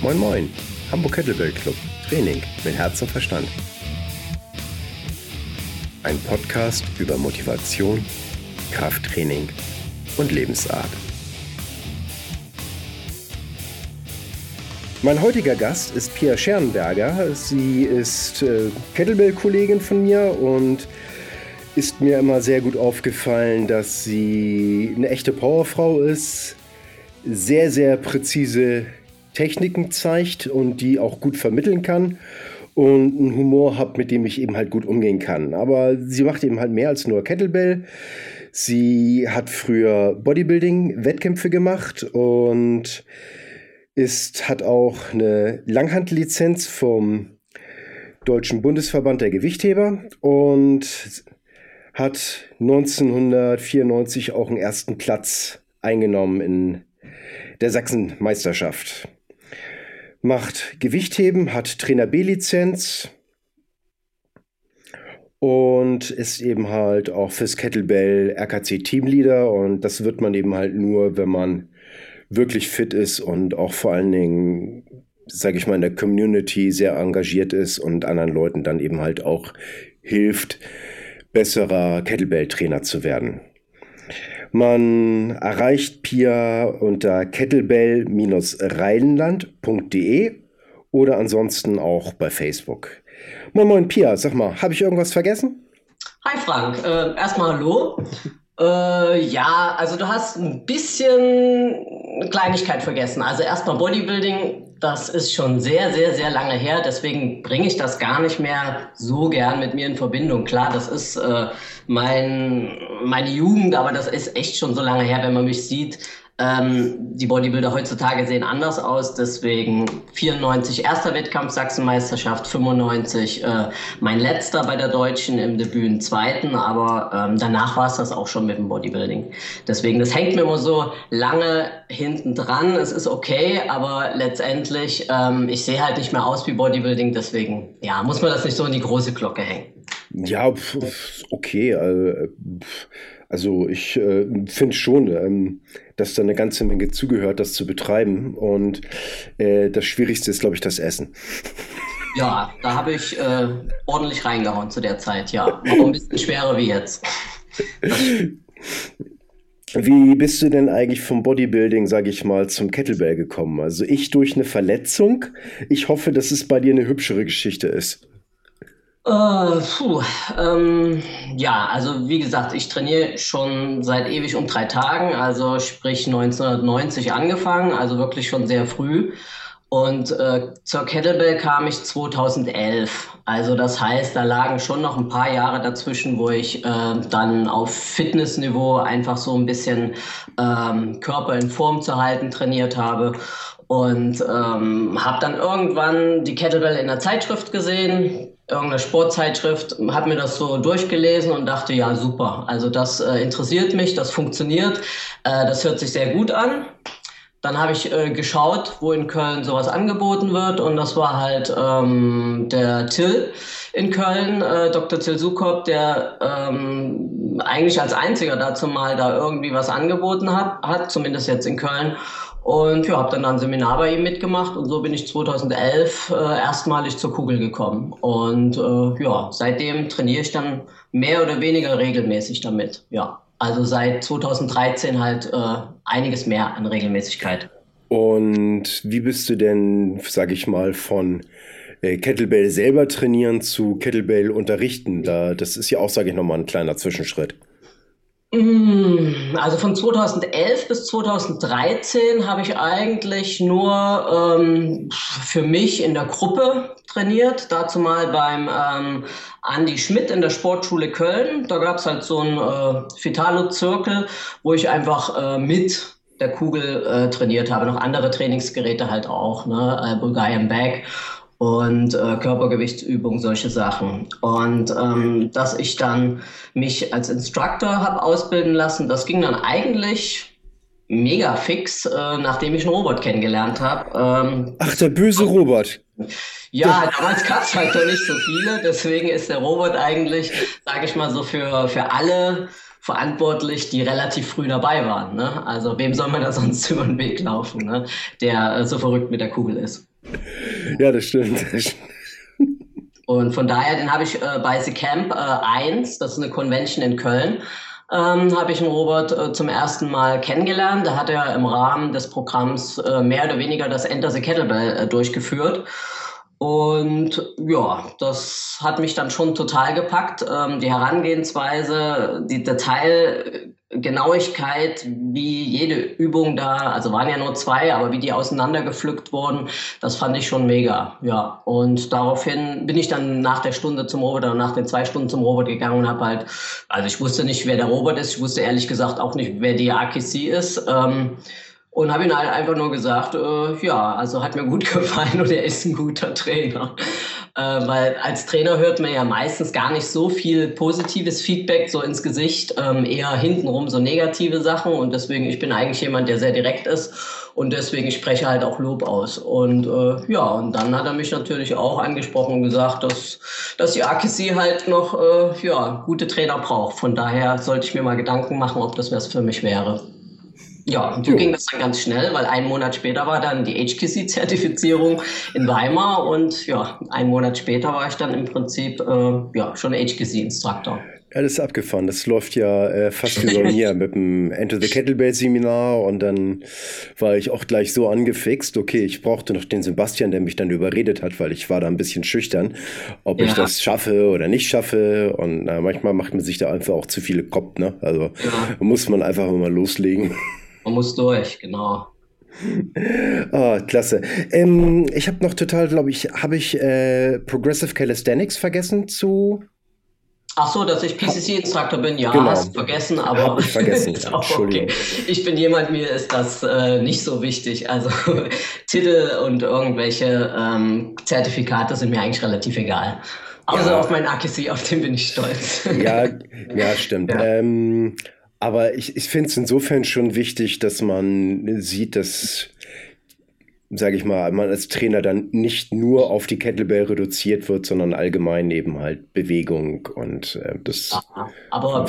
Moin Moin, Hamburg Kettlebell Club, Training mit Herz und Verstand. Ein Podcast über Motivation, Krafttraining und Lebensart. Mein heutiger Gast ist Pia Schernberger. Sie ist äh, Kettlebell-Kollegin von mir und ist mir immer sehr gut aufgefallen, dass sie eine echte Powerfrau ist, sehr, sehr präzise Techniken zeigt und die auch gut vermitteln kann und einen Humor hat, mit dem ich eben halt gut umgehen kann. Aber sie macht eben halt mehr als nur Kettlebell. Sie hat früher Bodybuilding-Wettkämpfe gemacht und ist, hat auch eine Langhandlizenz vom Deutschen Bundesverband der Gewichtheber und hat 1994 auch einen ersten Platz eingenommen in der Sachsenmeisterschaft. Macht Gewichtheben, hat Trainer B-Lizenz und ist eben halt auch fürs Kettlebell RKC Teamleader und das wird man eben halt nur, wenn man wirklich fit ist und auch vor allen Dingen, sage ich mal, in der Community sehr engagiert ist und anderen Leuten dann eben halt auch hilft, besserer Kettlebell-Trainer zu werden. Man erreicht Pia unter kettlebell-rheinland.de oder ansonsten auch bei Facebook. Moin Moin Pia, sag mal, habe ich irgendwas vergessen? Hi Frank, äh, erstmal hallo. Äh, ja, also du hast ein bisschen Kleinigkeit vergessen. Also erstmal Bodybuilding, das ist schon sehr, sehr, sehr lange her. Deswegen bringe ich das gar nicht mehr so gern mit mir in Verbindung. Klar, das ist äh, mein, meine Jugend, aber das ist echt schon so lange her, wenn man mich sieht. Ähm, die Bodybuilder heutzutage sehen anders aus, deswegen 94 erster Wettkampf Sachsenmeisterschaft, 95 äh, mein letzter bei der Deutschen im Debüt, zweiten, aber ähm, danach war es das auch schon mit dem Bodybuilding. Deswegen, das hängt mir immer so lange hinten dran. Es ist okay, aber letztendlich, ähm, ich sehe halt nicht mehr aus wie Bodybuilding, deswegen, ja, muss man das nicht so in die große Glocke hängen. Ja, okay. Also, also ich äh, finde schon, ähm, dass da eine ganze Menge zugehört, das zu betreiben. Und äh, das Schwierigste ist, glaube ich, das Essen. Ja, da habe ich äh, ordentlich reingehauen zu der Zeit, ja. Auch ein bisschen schwerer wie jetzt. Wie bist du denn eigentlich vom Bodybuilding, sage ich mal, zum Kettlebell gekommen? Also ich durch eine Verletzung. Ich hoffe, dass es bei dir eine hübschere Geschichte ist. Äh, puh, ähm, ja, also wie gesagt, ich trainiere schon seit ewig um drei Tagen, also sprich 1990 angefangen, also wirklich schon sehr früh. Und äh, zur Kettlebell kam ich 2011. Also das heißt, da lagen schon noch ein paar Jahre dazwischen, wo ich äh, dann auf Fitnessniveau einfach so ein bisschen ähm, Körper in Form zu halten trainiert habe. Und ähm, habe dann irgendwann die Kettlebell in der Zeitschrift gesehen, irgendeine Sportzeitschrift, habe mir das so durchgelesen und dachte, ja, super. Also das äh, interessiert mich, das funktioniert, äh, das hört sich sehr gut an. Dann habe ich äh, geschaut, wo in Köln sowas angeboten wird und das war halt ähm, der Till in Köln, äh, Dr. Till Sukop, der ähm, eigentlich als einziger dazu mal da irgendwie was angeboten hat, hat zumindest jetzt in Köln. Und ja, habe dann ein Seminar bei ihm mitgemacht und so bin ich 2011 äh, erstmalig zur Kugel gekommen. Und äh, ja, seitdem trainiere ich dann mehr oder weniger regelmäßig damit. Ja, also seit 2013 halt äh, einiges mehr an Regelmäßigkeit. Und wie bist du denn, sag ich mal, von äh, Kettlebell selber trainieren zu Kettlebell unterrichten? Da, das ist ja auch, sage ich nochmal, ein kleiner Zwischenschritt. Mm, also von 2011 bis 2013 habe ich eigentlich nur ähm, für mich in der Gruppe trainiert. Dazu mal beim ähm, Andy Schmidt in der Sportschule Köln. Da gab es halt so einen äh, Fitalo-Zirkel, wo ich einfach äh, mit der Kugel äh, trainiert habe. Noch andere Trainingsgeräte halt auch, ne? Äh, Bulgarian Bag und äh, Körpergewichtsübungen, solche Sachen. Und ähm, dass ich dann mich als Instructor habe ausbilden lassen, das ging dann eigentlich mega fix, äh, nachdem ich einen Robot kennengelernt habe. Ähm, Ach, der böse Robot. Ja, damals gab es halt noch nicht so viele, deswegen ist der Robot eigentlich, sage ich mal so, für, für alle verantwortlich, die relativ früh dabei waren. Ne? Also wem soll man da sonst über den Weg laufen, ne? der äh, so verrückt mit der Kugel ist. Ja, das stimmt. Und von daher, den habe ich äh, bei The Camp äh, 1, das ist eine Convention in Köln, ähm, habe ich den Robert äh, zum ersten Mal kennengelernt. Da hat er im Rahmen des Programms äh, mehr oder weniger das Enter the Kettlebell äh, durchgeführt. Und ja, das hat mich dann schon total gepackt. Ähm, die Herangehensweise, die Detailgenauigkeit, wie jede Übung da, also waren ja nur zwei, aber wie die auseinandergepflückt wurden, das fand ich schon mega. Ja, und daraufhin bin ich dann nach der Stunde zum Robert oder nach den zwei Stunden zum Robert gegangen und habe halt, also ich wusste nicht, wer der Robert ist, ich wusste ehrlich gesagt auch nicht, wer die AKC ist. Ähm, und habe ihm halt einfach nur gesagt, äh, ja, also hat mir gut gefallen und er ist ein guter Trainer. Äh, weil als Trainer hört man ja meistens gar nicht so viel positives Feedback so ins Gesicht, ähm, eher hintenrum so negative Sachen. Und deswegen, ich bin eigentlich jemand, der sehr direkt ist. Und deswegen spreche halt auch Lob aus. Und äh, ja, und dann hat er mich natürlich auch angesprochen und gesagt, dass, dass die AKC halt noch äh, ja, gute Trainer braucht. Von daher sollte ich mir mal Gedanken machen, ob das was für mich wäre. Ja, und so ging das dann ganz schnell, weil einen Monat später war dann die HKC-Zertifizierung in Weimar und ja, einen Monat später war ich dann im Prinzip äh, ja, schon. Ja, das ist abgefahren. Das läuft ja äh, fast wie bei mir mit dem Enter the Kettlebell Seminar und dann war ich auch gleich so angefixt. Okay, ich brauchte noch den Sebastian, der mich dann überredet hat, weil ich war da ein bisschen schüchtern, ob ja. ich das schaffe oder nicht schaffe. Und äh, manchmal macht man sich da einfach auch zu viele Kopf. Ne? Also ja. muss man einfach mal loslegen. Man muss durch, genau. Oh, klasse. Ähm, ich habe noch total, glaube ich, habe ich äh, Progressive Calisthenics vergessen zu. Ach so, dass ich PCC-Instruktor bin, ja, genau. hast vergessen, aber hab ich vergessen. Ja, okay. Ich bin jemand, mir ist das äh, nicht so wichtig. Also Titel und irgendwelche ähm, Zertifikate sind mir eigentlich relativ egal. Außer ja. auf meinen AKC, auf den bin ich stolz. Ja, ja, stimmt. Ja. Ähm, aber ich, ich finde es insofern schon wichtig, dass man sieht, dass sage ich mal, man als Trainer dann nicht nur auf die Kettlebell reduziert wird, sondern allgemein eben halt Bewegung und äh, das. Aha, aber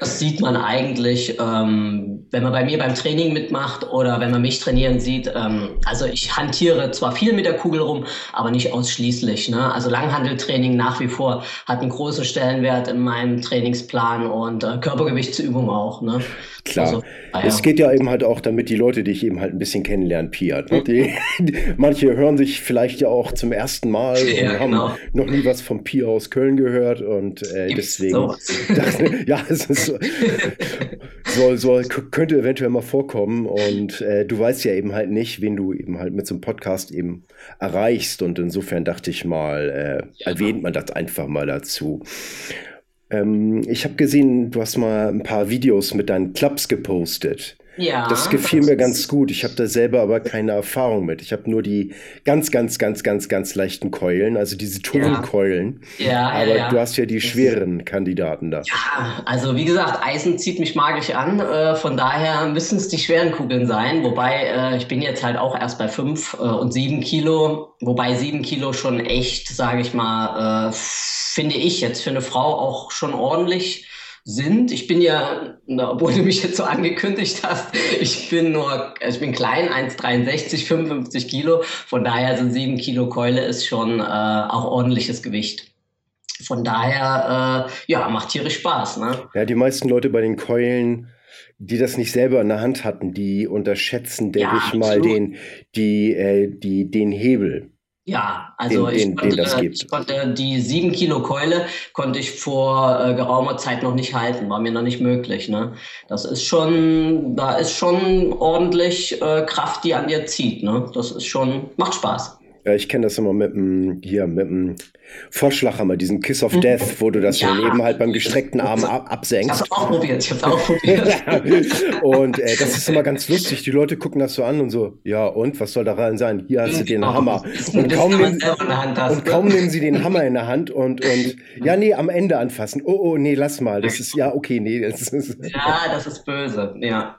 das sieht man eigentlich, ähm, wenn man bei mir beim Training mitmacht oder wenn man mich trainieren sieht. Ähm, also ich hantiere zwar viel mit der Kugel rum, aber nicht ausschließlich. Ne? Also Langhandeltraining nach wie vor hat einen großen Stellenwert in meinem Trainingsplan und äh, Körpergewichtsübung auch. Ne? Klar. Also, ah, ja. Es geht ja eben halt auch damit, die Leute dich eben halt ein bisschen kennenlernen, Pia. Ne? Die, manche hören sich vielleicht ja auch zum ersten Mal ja, und haben genau. noch nie was vom Pia aus Köln gehört und äh, deswegen. Das, ja, es ist so, so, so, könnte eventuell mal vorkommen und äh, du weißt ja eben halt nicht, wen du eben halt mit so einem Podcast eben erreichst und insofern dachte ich mal, äh, erwähnt man das einfach mal dazu. Ähm, ich habe gesehen, du hast mal ein paar Videos mit deinen Clubs gepostet. Ja. Das gefiel das mir ganz gut. Ich habe da selber aber keine Erfahrung mit. Ich habe nur die ganz, ganz, ganz, ganz, ganz leichten Keulen, also diese Turmkeulen. Ja. ja. aber ja, du hast ja die schweren Kandidaten da. Ja, also wie gesagt, Eisen zieht mich magisch an. Äh, von daher müssen es die schweren Kugeln sein. Wobei äh, ich bin jetzt halt auch erst bei fünf äh, und sieben Kilo. Wobei sieben Kilo schon echt, sage ich mal, finde ich jetzt für eine Frau auch schon ordentlich sind. Ich bin ja, obwohl du mich jetzt so angekündigt hast, ich bin nur, ich bin klein, 1,63, 55 Kilo. Von daher sind 7 Kilo Keule ist schon äh, auch ordentliches Gewicht. Von daher, äh, ja, macht tierisch Spaß. Ne? Ja, die meisten Leute bei den Keulen, die das nicht selber in der Hand hatten, die unterschätzen, denke ja, ich mal, den, die, äh, die, den Hebel. Ja, also den, ich, den, konnte, den ich, konnte, die sieben Kilo Keule konnte ich vor äh, geraumer Zeit noch nicht halten, war mir noch nicht möglich. Ne? Das ist schon, da ist schon ordentlich äh, Kraft, die an dir zieht. Ne? Das ist schon, macht Spaß. Ja, ich kenne das immer mit dem, hier, mit dem Vorschlaghammer, diesen Kiss of Death, wo du das ja. eben halt beim gestreckten Arm ab absenkst. Ich hab's auch probiert, ich hab's auch probiert. und äh, das ist immer ganz lustig. Die Leute gucken das so an und so, ja, und was soll daran sein? Hier hast du den genau. Hammer. Und kaum, nehmen, und kaum nehmen sie den Hammer in der Hand und, und ja, nee, am Ende anfassen. Oh, oh, nee, lass mal. Das ist, ja, okay, nee. Das ist, ja, das ist böse, ja.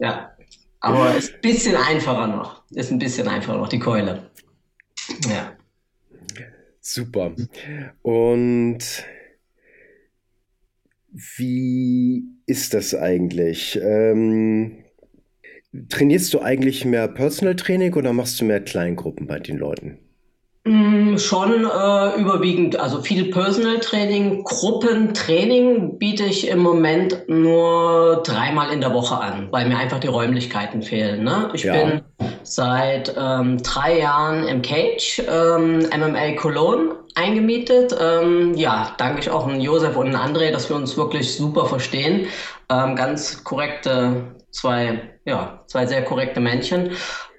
Ja. Aber ist ein bisschen einfacher noch. Ist ein bisschen einfacher noch, die Keule. Ja. Super. Und wie ist das eigentlich? Ähm, trainierst du eigentlich mehr Personal Training oder machst du mehr Kleingruppen bei den Leuten? Mm, schon äh, überwiegend, also viel Personal Training, Gruppentraining biete ich im Moment nur dreimal in der Woche an, weil mir einfach die Räumlichkeiten fehlen. Ne? Ich ja. bin seit ähm, drei Jahren im Cage, ähm, MMA Cologne eingemietet. Ähm, ja, danke ich auch an Josef und an André, dass wir uns wirklich super verstehen. Ähm, ganz korrekte zwei, ja, zwei sehr korrekte Männchen.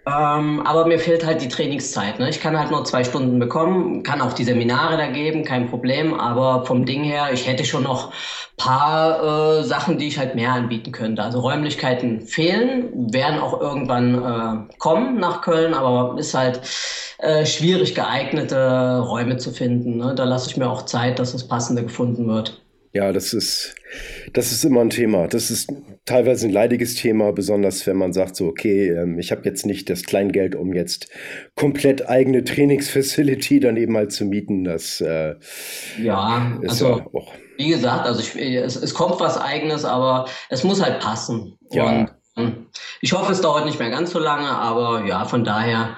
Ähm, aber mir fehlt halt die Trainingszeit. Ne? Ich kann halt nur zwei Stunden bekommen, kann auch die Seminare da geben, kein Problem. Aber vom Ding her, ich hätte schon noch paar äh, Sachen, die ich halt mehr anbieten könnte. Also Räumlichkeiten fehlen, werden auch irgendwann äh, kommen nach Köln, aber ist halt äh, schwierig geeignete Räume zu finden. Ne? Da lasse ich mir auch Zeit, dass das Passende gefunden wird. Ja, das ist, das ist immer ein Thema. Das ist teilweise ein leidiges Thema, besonders wenn man sagt, so, okay, ähm, ich habe jetzt nicht das Kleingeld, um jetzt komplett eigene Trainingsfacility dann eben halt zu mieten. Das äh, ja, ist also, ja auch. Wie gesagt, also ich, es, es kommt was Eigenes, aber es muss halt passen. Ja. Und. Ich hoffe, es dauert nicht mehr ganz so lange, aber ja, von daher,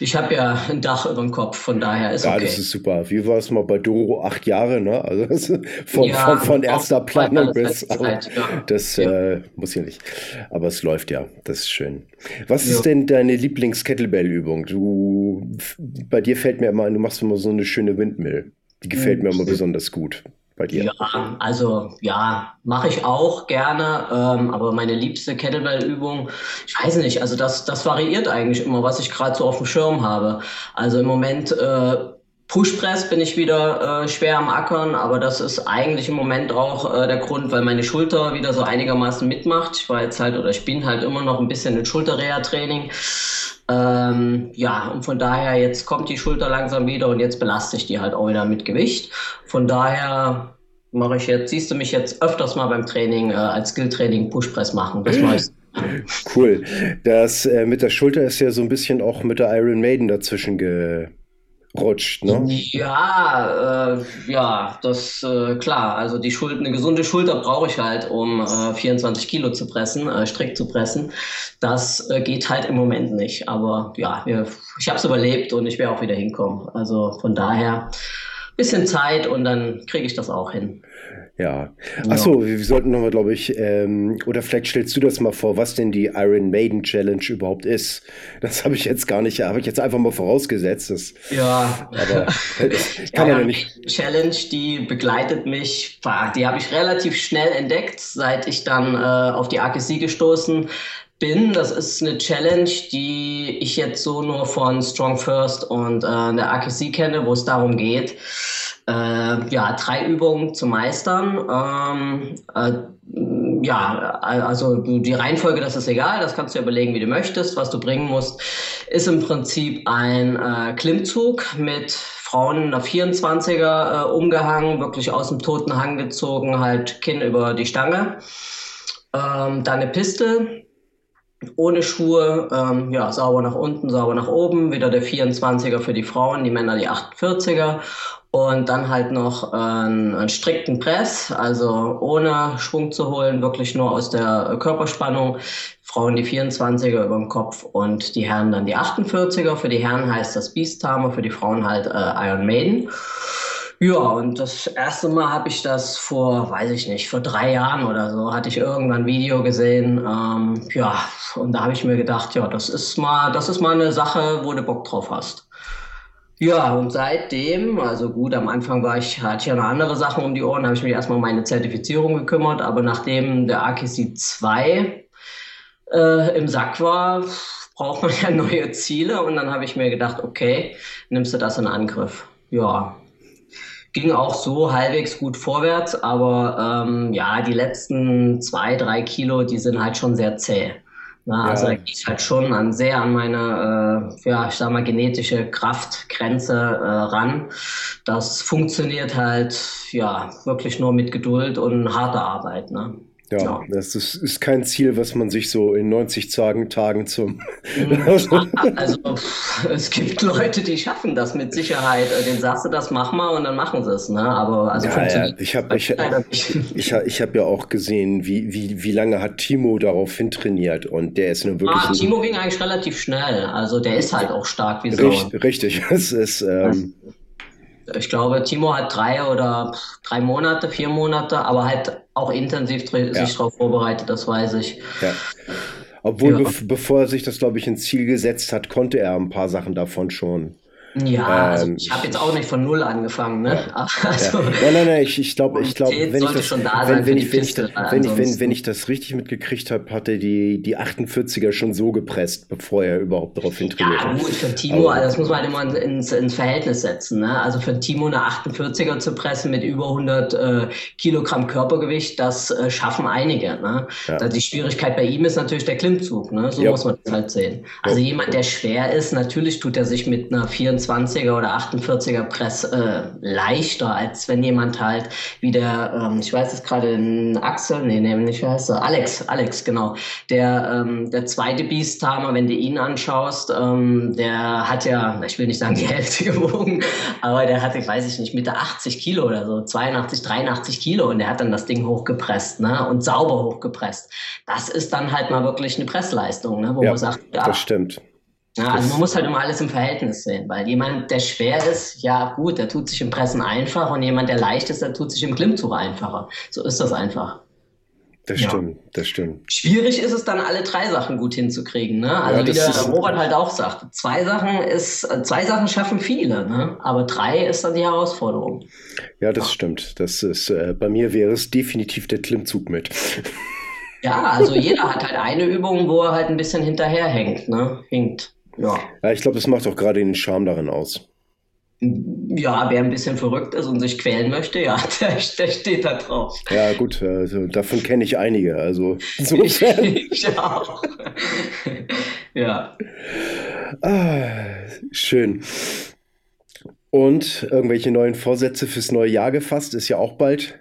ich habe ja ein Dach über dem Kopf, von daher ist ja, okay. Ja, das ist super. Wie war es mal bei Doro? Acht Jahre, ne? Also von, ja, von, von erster Planung bis. Zeit, ja. Das ja. Äh, muss ja nicht. Aber es läuft ja. Das ist schön. Was ist denn deine Lieblings-Kettlebell-Übung? Du, bei dir fällt mir immer ein, du machst immer so eine schöne Windmill. Die gefällt mir immer besonders gut bei dir? Ja, also ja, mache ich auch gerne, ähm, aber meine liebste Kettlebell-Übung, ich weiß nicht, also das, das variiert eigentlich immer, was ich gerade so auf dem Schirm habe. Also im Moment äh, Pushpress bin ich wieder äh, schwer am Ackern, aber das ist eigentlich im Moment auch äh, der Grund, weil meine Schulter wieder so einigermaßen mitmacht. Ich war jetzt halt oder ich bin halt immer noch ein bisschen in Schulterreha-Training. Ähm, ja, und von daher, jetzt kommt die Schulter langsam wieder und jetzt belaste ich die halt auch wieder mit Gewicht. Von daher mache ich jetzt, siehst du mich jetzt öfters mal beim Training äh, als Skilltraining Pushpress machen. Das mache. Cool. Das äh, mit der Schulter ist ja so ein bisschen auch mit der Iron Maiden dazwischen ge rutscht, ne? Ja, äh, ja, das äh, klar. Also die Schulter, eine gesunde Schulter brauche ich halt, um äh, 24 Kilo zu pressen, äh, strikt zu pressen. Das äh, geht halt im Moment nicht. Aber ja, ich habe es überlebt und ich werde auch wieder hinkommen. Also von daher bisschen Zeit und dann kriege ich das auch hin. Ja. Achso, wir sollten nochmal, glaube ich, ähm, oder vielleicht stellst du das mal vor, was denn die Iron Maiden Challenge überhaupt ist. Das habe ich jetzt gar nicht, habe ich jetzt einfach mal vorausgesetzt. Das, ja. Aber das kann ja, ja nicht. Challenge, die begleitet mich, die habe ich relativ schnell entdeckt, seit ich dann äh, auf die AKC gestoßen bin. Das ist eine Challenge, die ich jetzt so nur von Strong First und äh, der AKC kenne, wo es darum geht, äh, ja, drei Übungen zu meistern. Ähm, äh, ja, also die Reihenfolge, das ist egal, das kannst du überlegen, wie du möchtest. Was du bringen musst, ist im Prinzip ein äh, Klimmzug mit Frauen in der 24er äh, umgehangen, wirklich aus dem toten Hang gezogen, halt Kinn über die Stange. Ähm, dann eine Piste, ohne Schuhe, ähm, ja, sauber nach unten, sauber nach oben, wieder der 24er für die Frauen, die Männer die 48er und dann halt noch einen, einen strikten Press, also ohne Schwung zu holen, wirklich nur aus der Körperspannung. Frauen die 24er über dem Kopf und die Herren dann die 48er. Für die Herren heißt das Beast Tamer, für die Frauen halt äh, Iron Maiden. Ja, und das erste Mal habe ich das vor, weiß ich nicht, vor drei Jahren oder so, hatte ich irgendwann ein Video gesehen. Ähm, ja, und da habe ich mir gedacht, ja, das ist mal, das ist mal eine Sache, wo du Bock drauf hast. Ja, und seitdem, also gut, am Anfang war ich, hatte ich ja noch andere Sachen um die Ohren, habe ich mich erstmal um meine Zertifizierung gekümmert, aber nachdem der AKC 2 äh, im Sack war, braucht man ja neue Ziele und dann habe ich mir gedacht, okay, nimmst du das in Angriff. Ja, ging auch so halbwegs gut vorwärts, aber ähm, ja, die letzten zwei, drei Kilo, die sind halt schon sehr zäh. Na, ja. Also da ich halt schon an sehr an meine, äh, ja, ich sag mal, genetische Kraftgrenze äh, ran. Das funktioniert halt, ja, wirklich nur mit Geduld und harter Arbeit. Ne? Ja, ja, das ist, ist, kein Ziel, was man sich so in 90 Tagen, Tagen zum. also, es gibt Leute, die schaffen das mit Sicherheit. Den sagst du, das mach mal und dann machen sie es. Ne? Aber also ja, ja. ich habe ich, ich, ich hab ja auch gesehen, wie, wie, wie lange hat Timo darauf hintrainiert und der ist nur wirklich. Ah, Timo ging eigentlich relativ schnell. Also der ist halt auch stark wie so. Richtig, richtig. Es ist. Ähm, ich glaube, Timo hat drei oder drei Monate, vier Monate, aber halt auch intensiv ja. sich darauf vorbereitet, das weiß ich. Ja. Obwohl, ja. Be bevor er sich das, glaube ich, ins Ziel gesetzt hat, konnte er ein paar Sachen davon schon. Ja, also ähm, ich habe jetzt auch nicht von null angefangen, ne? Also, ja. Nein, nein, nein, ich, ich glaube, ich glaube, wenn ich das, wenn, wenn, ich, wenn, ich, wenn, ich, wenn, wenn ich das richtig mitgekriegt habe, hatte die, die 48er schon so gepresst, bevor er überhaupt darauf hintrainiert hat. Ja, gut, für Timo, also das muss man halt immer ins, ins Verhältnis setzen, ne? Also für Timo eine 48er zu pressen mit über 100 äh, Kilogramm Körpergewicht, das äh, schaffen einige, ne? Ja. Die Schwierigkeit bei ihm ist natürlich der Klimmzug, ne? So ja. muss man das halt sehen. Also jemand, der schwer ist, natürlich tut er sich mit einer 24 20er oder 48er Press äh, leichter, als wenn jemand halt wie der, ähm, ich weiß es gerade, Axel, nee, nee, nicht, wie heißt er? Alex, Alex, genau. Der, ähm, der zweite Beast-Timer, wenn du ihn anschaust, ähm, der hat ja, ich will nicht sagen die Hälfte gewogen, aber der hat, ich weiß ich nicht, Mitte 80 Kilo oder so, 82, 83 Kilo und der hat dann das Ding hochgepresst, ne, und sauber hochgepresst. Das ist dann halt mal wirklich eine Pressleistung, ne, wo ja, man sagt, ja, das stimmt. Ja, also man muss halt immer alles im Verhältnis sehen, weil jemand, der schwer ist, ja gut, der tut sich im Pressen einfach und jemand, der leicht ist, der tut sich im Klimmzug einfacher. So ist das einfach. Das ja. stimmt, das stimmt. Schwierig ist es dann, alle drei Sachen gut hinzukriegen. Ne? Also ja, wie der Robert halt auch sagt, zwei Sachen ist, zwei Sachen schaffen viele, ne? aber drei ist dann die Herausforderung. Ja, das ja. stimmt. Das ist, äh, bei mir wäre es definitiv der Klimmzug mit. Ja, also jeder hat halt eine Übung, wo er halt ein bisschen hinterherhängt, ne? Hinkt. Ja. ja ich glaube, das macht auch gerade den Charme darin aus. Ja, wer ein bisschen verrückt ist und sich quälen möchte, ja, der, der steht da drauf. Ja, gut, also davon kenne ich einige. Also insofern. Ich, ich auch. ja. Ah, schön. Und irgendwelche neuen Vorsätze fürs neue Jahr gefasst? Ist ja auch bald.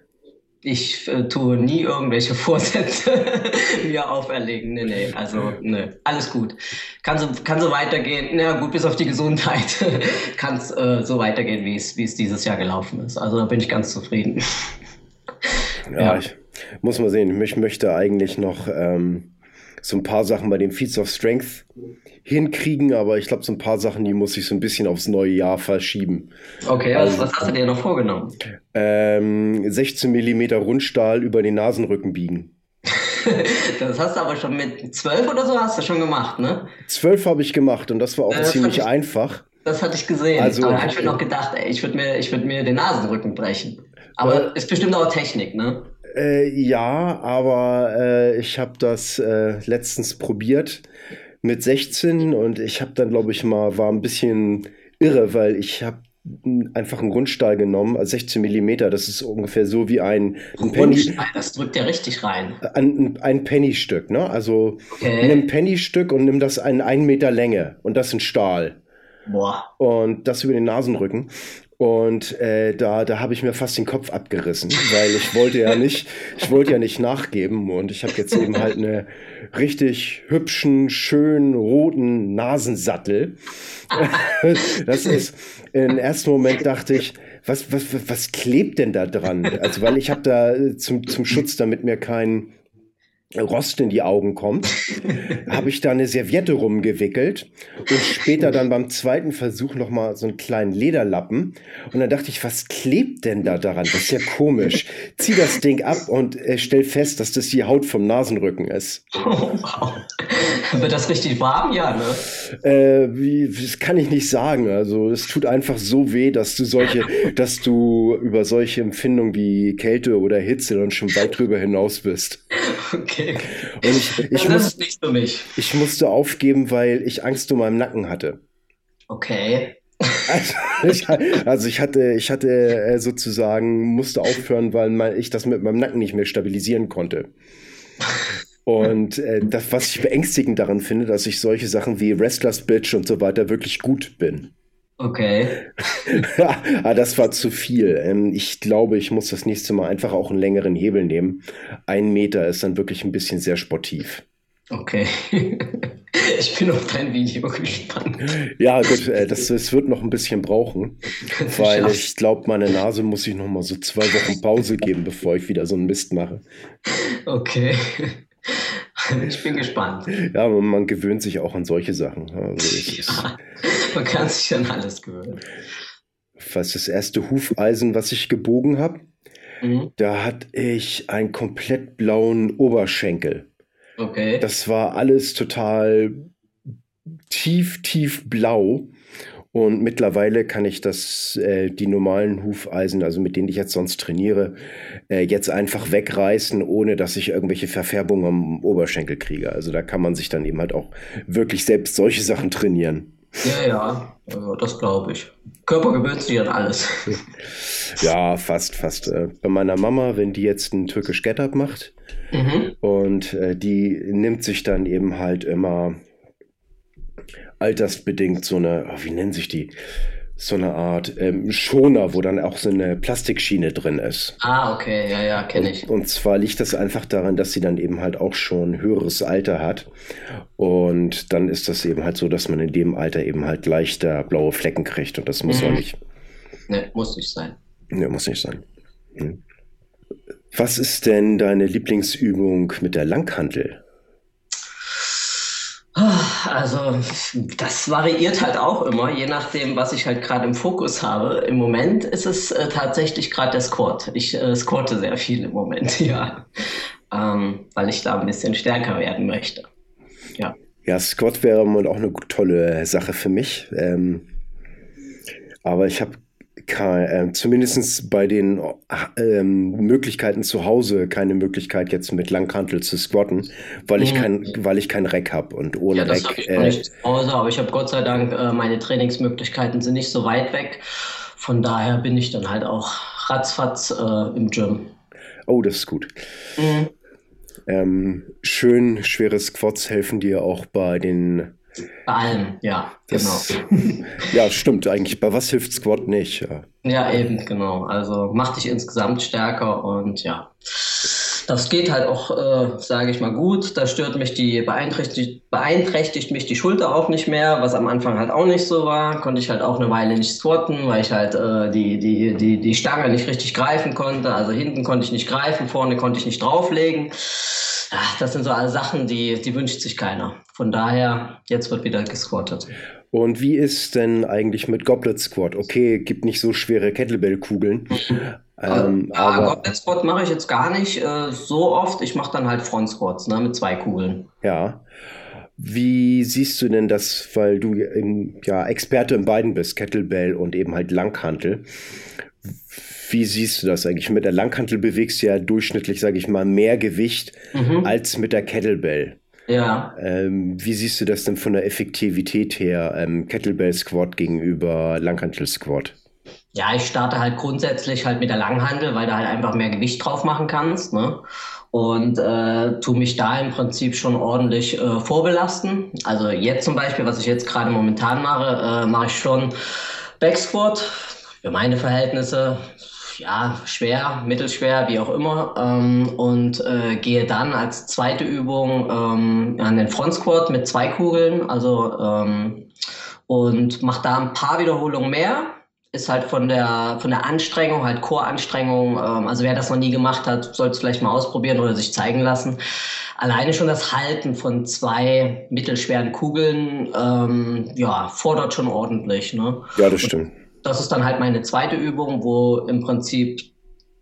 Ich äh, tue nie irgendwelche Vorsätze mir auferlegen. Nee, nee, also, nee, alles gut. Kann so, kann so weitergehen. Na gut, bis auf die Gesundheit kann es äh, so weitergehen, wie es, dieses Jahr gelaufen ist. Also da bin ich ganz zufrieden. ja, ja. ich muss mal sehen. Ich möchte eigentlich noch ähm, so ein paar Sachen bei den Feats of Strength hinkriegen, aber ich glaube, so ein paar Sachen, die muss ich so ein bisschen aufs neue Jahr verschieben. Okay, also, was hast du dir noch vorgenommen? Ähm, 16 mm Rundstahl über den Nasenrücken biegen. das hast du aber schon mit 12 oder so hast du schon gemacht, ne? 12 habe ich gemacht und das war auch das ziemlich ich, einfach. Das hatte ich gesehen. Also, aber da habe ich mir noch gedacht, ey, ich würde mir, würd mir den Nasenrücken brechen. Aber äh, ist bestimmt auch Technik, ne? Äh, ja, aber äh, ich habe das äh, letztens probiert mit 16 und ich habe dann, glaube ich, mal, war ein bisschen irre, weil ich habe einfach einen Grundstahl genommen, also 16 Millimeter, das ist ungefähr so wie ein, ein Penny. Das drückt ja richtig rein. Ein, ein Penny-Stück, ne? Also okay. nimm ein Penny-Stück und nimm das in einen Meter Länge und das in Stahl. Boah. Und das über den Nasenrücken. Und äh, da, da habe ich mir fast den Kopf abgerissen, weil ich wollte ja nicht, ich wollte ja nicht nachgeben und ich habe jetzt eben halt eine richtig hübschen, schönen, roten Nasensattel. das ist, im ersten Moment dachte ich, was, was, was klebt denn da dran? Also, weil ich habe da zum, zum Schutz, damit mir kein Rost in die Augen kommt, habe ich da eine Serviette rumgewickelt und später dann beim zweiten Versuch nochmal so einen kleinen Lederlappen. Und dann dachte ich, was klebt denn da daran? Das ist ja komisch. Zieh das Ding ab und äh, stell fest, dass das die Haut vom Nasenrücken ist. Oh, wow. Wird das richtig warm? Ja, ne? Äh, wie, das kann ich nicht sagen. Also es tut einfach so weh, dass du solche, dass du über solche Empfindungen wie Kälte oder Hitze dann schon weit drüber hinaus bist. Okay. Und ich, ich, das muss, ist nicht für mich. ich musste aufgeben, weil ich Angst um meinen Nacken hatte. Okay. Also ich, also ich, hatte, ich hatte äh, sozusagen, musste aufhören, weil ich das mit meinem Nacken nicht mehr stabilisieren konnte. Und äh, das, was ich beängstigend daran finde, dass ich solche Sachen wie Restless Bitch und so weiter wirklich gut bin. Okay. ah, das war zu viel. Ähm, ich glaube, ich muss das nächste Mal einfach auch einen längeren Hebel nehmen. Ein Meter ist dann wirklich ein bisschen sehr sportiv. Okay. Ich bin auf dein Video gespannt. Ja, gut, äh, das, das wird noch ein bisschen brauchen, weil ich glaube, meine Nase muss ich noch mal so zwei Wochen Pause geben, bevor ich wieder so einen Mist mache. Okay. Ich bin gespannt. Ja, man, man gewöhnt sich auch an solche Sachen. Also ja, man kann sich an alles gewöhnen. Was das erste Hufeisen, was ich gebogen habe, mhm. da hatte ich einen komplett blauen Oberschenkel. Okay. Das war alles total tief, tief blau. Und mittlerweile kann ich das, äh, die normalen Hufeisen, also mit denen ich jetzt sonst trainiere, äh, jetzt einfach wegreißen, ohne dass ich irgendwelche Verfärbungen am Oberschenkel kriege. Also da kann man sich dann eben halt auch wirklich selbst solche Sachen trainieren. Ja, ja, das glaube ich. Körper gewöhnt sich an alles. ja, fast, fast. Äh, bei meiner Mama, wenn die jetzt einen türkisch Get-Up macht mhm. und äh, die nimmt sich dann eben halt immer altersbedingt so eine, oh, wie nennen sich die? So eine Art ähm, Schoner, wo dann auch so eine Plastikschiene drin ist. Ah, okay, ja, ja, kenne ich. Und, und zwar liegt das einfach daran, dass sie dann eben halt auch schon höheres Alter hat. Und dann ist das eben halt so, dass man in dem Alter eben halt leichter blaue Flecken kriegt. Und das muss mhm. auch nicht. Ne, muss nicht sein. Ne, muss nicht sein. Hm. Was ist denn deine Lieblingsübung mit der Langhantel? Also das variiert halt auch immer, je nachdem, was ich halt gerade im Fokus habe. Im Moment ist es äh, tatsächlich gerade der Squat. Ich äh, squatte sehr viel im Moment, ja, ähm, weil ich da ein bisschen stärker werden möchte. Ja, ja Squat wäre mal auch eine tolle Sache für mich. Ähm, aber ich habe äh, zumindest bei den ähm, Möglichkeiten zu Hause keine Möglichkeit jetzt mit Langhantel zu squatten, weil ich mhm. kein, weil ich kein Rack habe und ohne ja, das Rack. Ich äh, nicht zu Hause, aber ich habe Gott sei Dank äh, meine Trainingsmöglichkeiten sind nicht so weit weg. Von daher bin ich dann halt auch ratzfatz äh, im Gym. Oh, das ist gut. Mhm. Ähm, schön schwere Squats helfen dir auch bei den bei allem, ja, das, genau. ja, stimmt eigentlich. Bei was hilft Squat nicht? Ja. ja, eben, genau. Also macht dich insgesamt stärker und ja. Das geht halt auch, äh, sage ich mal, gut. Da stört mich die, beeinträchtigt, beeinträchtigt mich die Schulter auch nicht mehr, was am Anfang halt auch nicht so war. Konnte ich halt auch eine Weile nicht squatten, weil ich halt äh, die, die, die, die Stange nicht richtig greifen konnte. Also hinten konnte ich nicht greifen, vorne konnte ich nicht drauflegen. Ach, das sind so alle Sachen, die, die wünscht sich keiner. Von daher, jetzt wird wieder gesquattet. Und wie ist denn eigentlich mit Goblet Squat? Okay, gibt nicht so schwere Kettlebell-Kugeln. ähm, ja, aber Goblet Squat mache ich jetzt gar nicht äh, so oft. Ich mache dann halt Front Squats ne, mit zwei Kugeln. Ja. Wie siehst du denn das, weil du ja Experte in beiden bist, Kettlebell und eben halt Langhantel? Wie siehst du das eigentlich? Mit der Langhantel bewegst du ja durchschnittlich, sage ich mal, mehr Gewicht mhm. als mit der Kettlebell. Ja. Ähm, wie siehst du das denn von der Effektivität her, ähm, Kettlebell Squat gegenüber Langhantel Squat? Ja, ich starte halt grundsätzlich halt mit der Langhantel, weil du halt einfach mehr Gewicht drauf machen kannst. Ne? Und äh, tu mich da im Prinzip schon ordentlich äh, vorbelasten. Also jetzt zum Beispiel, was ich jetzt gerade momentan mache, äh, mache ich schon Backsquat. Für meine Verhältnisse ja, schwer, mittelschwer, wie auch immer. Ähm, und äh, gehe dann als zweite Übung ähm, an den Front Squat mit zwei Kugeln. Also ähm, und mache da ein paar Wiederholungen mehr. Ist halt von der, von der Anstrengung, halt Core-Anstrengung. Ähm, also wer das noch nie gemacht hat, soll es vielleicht mal ausprobieren oder sich zeigen lassen. Alleine schon das Halten von zwei mittelschweren Kugeln, ähm, ja, fordert schon ordentlich. Ne? Ja, das stimmt das ist dann halt meine zweite Übung, wo im Prinzip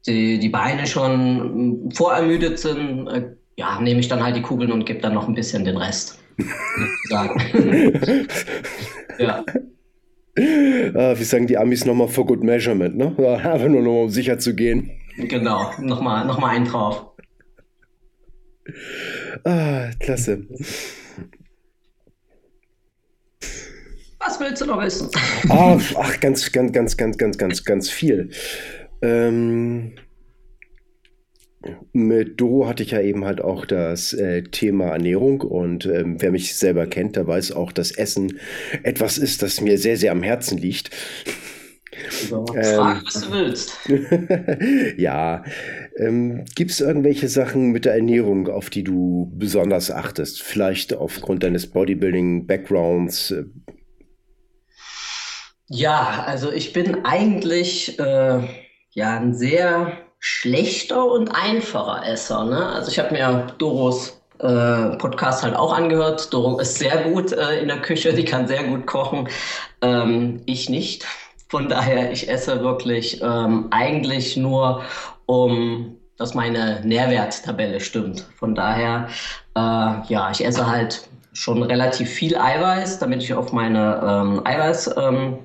die, die Beine schon vorermüdet sind. Äh, ja, nehme ich dann halt die Kugeln und gebe dann noch ein bisschen den Rest. ja. Ah, wie sagen die Amis nochmal for good measurement, ne? Einfach nur noch, um sicher zu gehen. Genau, nochmal noch mal einen drauf. Ah, klasse. Was willst du noch wissen? Ah, ach, ganz, ganz, ganz, ganz, ganz, ganz, ganz viel. Ähm, mit Doro hatte ich ja eben halt auch das äh, Thema Ernährung und ähm, wer mich selber kennt, der weiß auch, dass Essen etwas ist, das mir sehr, sehr am Herzen liegt. So, ähm, frag, was du willst. ja, ähm, gibt es irgendwelche Sachen mit der Ernährung, auf die du besonders achtest? Vielleicht aufgrund deines Bodybuilding-Backgrounds? Ja, also ich bin eigentlich äh, ja ein sehr schlechter und einfacher Esser. Ne? Also ich habe mir Doros äh, Podcast halt auch angehört. Doro ist sehr gut äh, in der Küche, die kann sehr gut kochen. Ähm, ich nicht. Von daher, ich esse wirklich ähm, eigentlich nur, um dass meine Nährwerttabelle stimmt. Von daher, äh, ja, ich esse halt schon relativ viel Eiweiß, damit ich auf meine ähm, Eiweiß, ähm,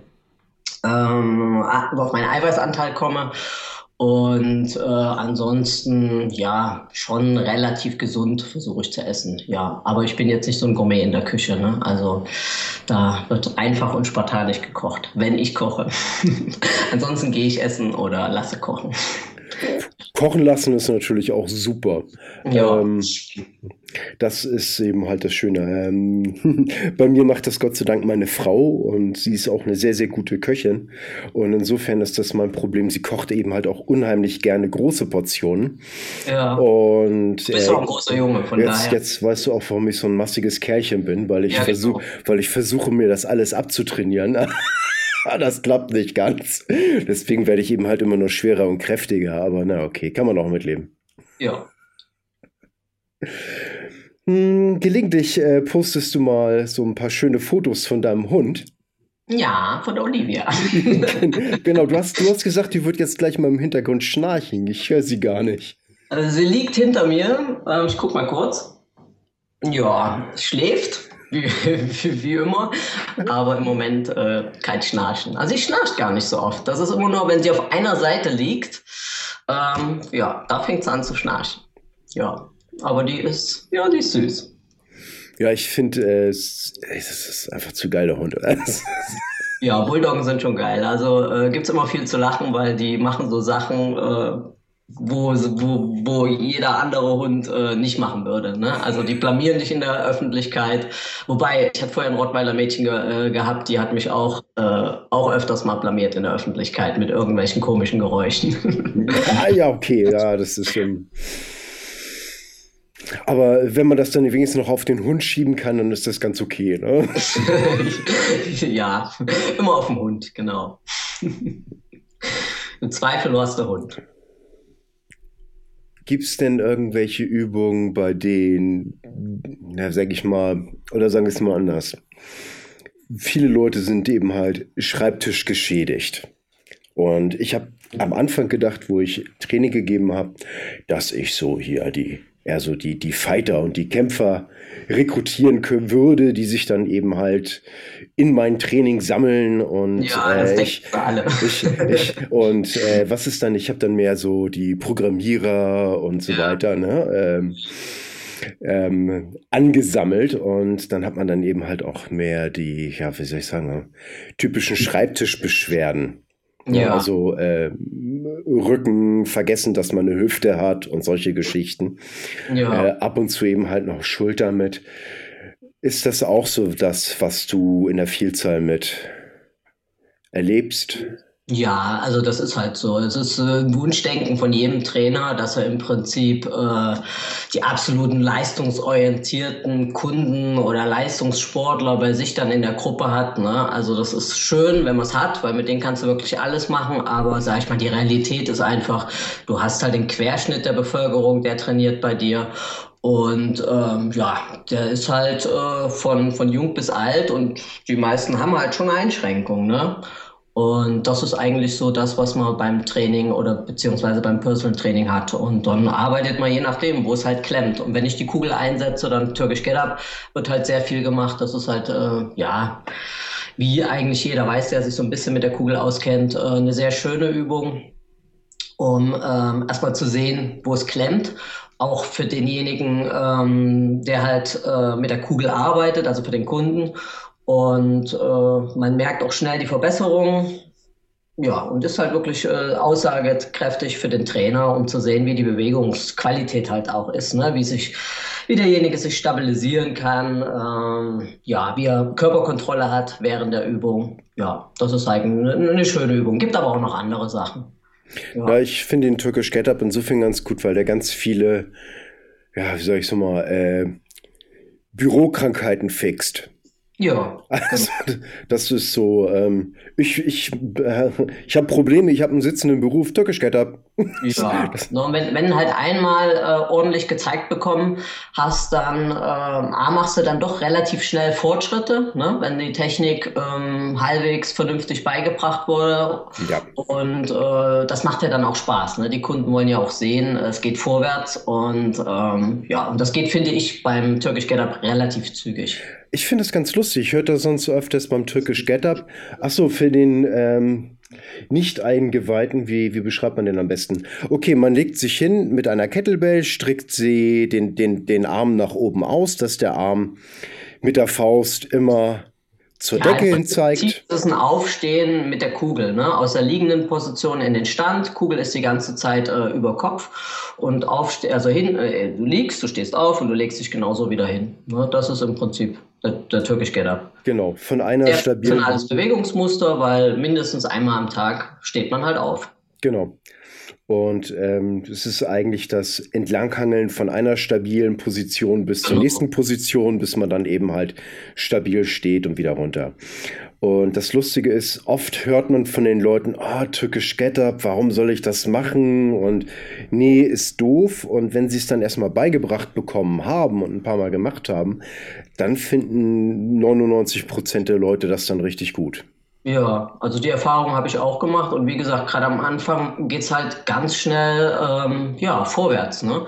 ähm, auf meinen Eiweißanteil komme. Und äh, ansonsten, ja, schon relativ gesund versuche ich zu essen. Ja, aber ich bin jetzt nicht so ein Gourmet in der Küche. Ne? Also da wird einfach und spartanisch gekocht, wenn ich koche. ansonsten gehe ich essen oder lasse kochen. Kochen lassen ist natürlich auch super. Ja. Ähm, das ist eben halt das Schöne. Ähm, bei mir macht das Gott sei Dank meine Frau und sie ist auch eine sehr, sehr gute Köchin. Und insofern ist das mein Problem. Sie kocht eben halt auch unheimlich gerne große Portionen. Ja. Und du bist äh, auch ein großer Junge, von jetzt, daher. Jetzt weißt du auch, warum ich so ein massiges Kerlchen bin, weil ich ja, versuche, genau. weil ich versuche, mir das alles abzutrainieren. das klappt nicht ganz. Deswegen werde ich eben halt immer nur schwerer und kräftiger. Aber na okay, kann man auch mitleben. Ja. Hm, gelegentlich äh, postest du mal so ein paar schöne Fotos von deinem Hund. Ja, von Olivia. genau, du hast, du hast gesagt, die wird jetzt gleich mal im Hintergrund schnarchen. Ich höre sie gar nicht. Also sie liegt hinter mir. Ähm, ich guck mal kurz. Ja, schläft wie, wie, wie, immer. Aber im Moment äh, kein Schnarchen. Also ich schnarcht gar nicht so oft. Das ist immer nur, wenn sie auf einer Seite liegt. Ähm, ja, da fängt sie an zu schnarchen. Ja, aber die ist, ja, die ist süß. Ja, ich finde, äh, es, es ist einfach zu geil, der Hund. ja, Bulldoggen sind schon geil. Also äh, gibt es immer viel zu lachen, weil die machen so Sachen, äh, wo, wo, wo jeder andere Hund äh, nicht machen würde. Ne? Also die blamieren dich in der Öffentlichkeit. Wobei, ich hatte vorher ein Rottweiler Mädchen ge äh, gehabt, die hat mich auch, äh, auch öfters mal blamiert in der Öffentlichkeit mit irgendwelchen komischen Geräuschen. ah, ja, okay, ja, das ist schon. Aber wenn man das dann wenigstens noch auf den Hund schieben kann, dann ist das ganz okay, ne? ja, immer auf den Hund, genau. Im Zweifel war es der Hund. Gibt es denn irgendwelche Übungen, bei denen, na, sag ich mal, oder sagen wir es mal anders, viele Leute sind eben halt Schreibtisch geschädigt. Und ich habe am Anfang gedacht, wo ich Training gegeben habe, dass ich so hier die eher die, die Fighter und die Kämpfer rekrutieren würde, die sich dann eben halt in mein Training sammeln und ja, äh, ich, alle. ich, ich, und äh, was ist dann, ich habe dann mehr so die Programmierer und so ja. weiter, ne? Ähm, ähm, angesammelt und dann hat man dann eben halt auch mehr die, ja, wie soll ich sagen, typischen Schreibtischbeschwerden. Ja. Also äh, Rücken, vergessen, dass man eine Hüfte hat und solche Geschichten. Ja. Äh, ab und zu eben halt noch Schulter mit. Ist das auch so das, was du in der Vielzahl mit erlebst? Ja, also das ist halt so. Es ist äh, ein Wunschdenken von jedem Trainer, dass er im Prinzip äh, die absoluten leistungsorientierten Kunden oder Leistungssportler bei sich dann in der Gruppe hat. Ne? Also das ist schön, wenn man es hat, weil mit denen kannst du wirklich alles machen. Aber sag ich mal, die Realität ist einfach, du hast halt den Querschnitt der Bevölkerung, der trainiert bei dir. Und ähm, ja, der ist halt äh, von, von jung bis alt und die meisten haben halt schon Einschränkungen. Ne? Und das ist eigentlich so das, was man beim Training oder beziehungsweise beim Personal Training hat. Und dann arbeitet man je nachdem, wo es halt klemmt. Und wenn ich die Kugel einsetze, dann türkisch Get Up, wird halt sehr viel gemacht. Das ist halt, äh, ja, wie eigentlich jeder weiß, der sich so ein bisschen mit der Kugel auskennt, äh, eine sehr schöne Übung, um ähm, erstmal zu sehen, wo es klemmt auch für denjenigen, ähm, der halt äh, mit der Kugel arbeitet, also für den Kunden. Und äh, man merkt auch schnell die Verbesserung. Ja, und ist halt wirklich äh, aussagekräftig für den Trainer, um zu sehen, wie die Bewegungsqualität halt auch ist, ne? wie sich, wie derjenige sich stabilisieren kann, ähm, ja, wie er Körperkontrolle hat während der Übung. Ja, das ist eigentlich eine, eine schöne Übung. Gibt aber auch noch andere Sachen. Ja, ja ich finde den Türkisch Get Up insofern ganz gut, weil der ganz viele, ja, wie soll ich so mal, äh, Bürokrankheiten fixt. Ja. Also, das ist so, ähm, ich, ich, äh, ich habe Probleme, ich habe einen sitzenden Beruf, Türkisch Get Up. Ja, no, wenn, wenn halt einmal äh, ordentlich gezeigt bekommen hast, dann äh, A, machst du dann doch relativ schnell Fortschritte, ne? wenn die Technik ähm, halbwegs vernünftig beigebracht wurde. Ja. Und äh, das macht ja dann auch Spaß. Ne? Die Kunden wollen ja auch sehen, es geht vorwärts und ähm, ja, und das geht, finde ich, beim Türkisch Get Up relativ zügig. Ich finde es ganz lustig. Ich höre das sonst so öfters beim Türkisch Get Up. Achso, für den ähm, nicht-Eingeweihten, wie, wie beschreibt man den am besten? Okay, man legt sich hin mit einer Kettlebell, strickt sie den, den, den Arm nach oben aus, dass der Arm mit der Faust immer zur ja, Decke hin zeigt. Das ist ein Aufstehen mit der Kugel, ne? aus der liegenden Position in den Stand. Kugel ist die ganze Zeit äh, über Kopf und aufste also hin, äh, du liegst, du stehst auf und du legst dich genauso wieder hin. Ne? Das ist im Prinzip der, der Turkish Get Up. Genau, von einer der stabilen. Funktionales Bewegungsmuster, weil mindestens einmal am Tag steht man halt auf. Genau. Und ähm, es ist eigentlich das Entlanghangeln von einer stabilen Position bis zur genau. nächsten Position, bis man dann eben halt stabil steht und wieder runter. Und das Lustige ist, oft hört man von den Leuten, ah, oh, türkisch Get-Up, warum soll ich das machen? Und nee, ist doof. Und wenn sie es dann erstmal beigebracht bekommen haben und ein paar Mal gemacht haben, dann finden 99 Prozent der Leute das dann richtig gut. Ja, also die Erfahrung habe ich auch gemacht und wie gesagt, gerade am Anfang geht es halt ganz schnell ähm, ja, vorwärts, ne?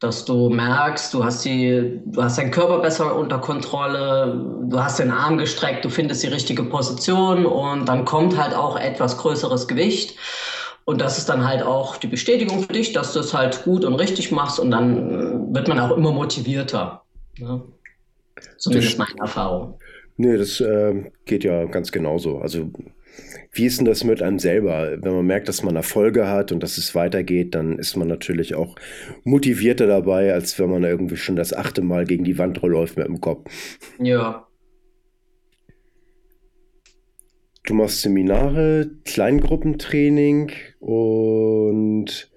Dass du merkst, du hast die, du hast deinen Körper besser unter Kontrolle, du hast den Arm gestreckt, du findest die richtige Position und dann kommt halt auch etwas größeres Gewicht. Und das ist dann halt auch die Bestätigung für dich, dass du es halt gut und richtig machst und dann wird man auch immer motivierter. Ne? Zumindest meine Erfahrung. Nee, das äh, geht ja ganz genauso. Also, wie ist denn das mit einem selber? Wenn man merkt, dass man Erfolge hat und dass es weitergeht, dann ist man natürlich auch motivierter dabei, als wenn man irgendwie schon das achte Mal gegen die Wand läuft mit dem Kopf. Ja. Du machst Seminare, Kleingruppentraining und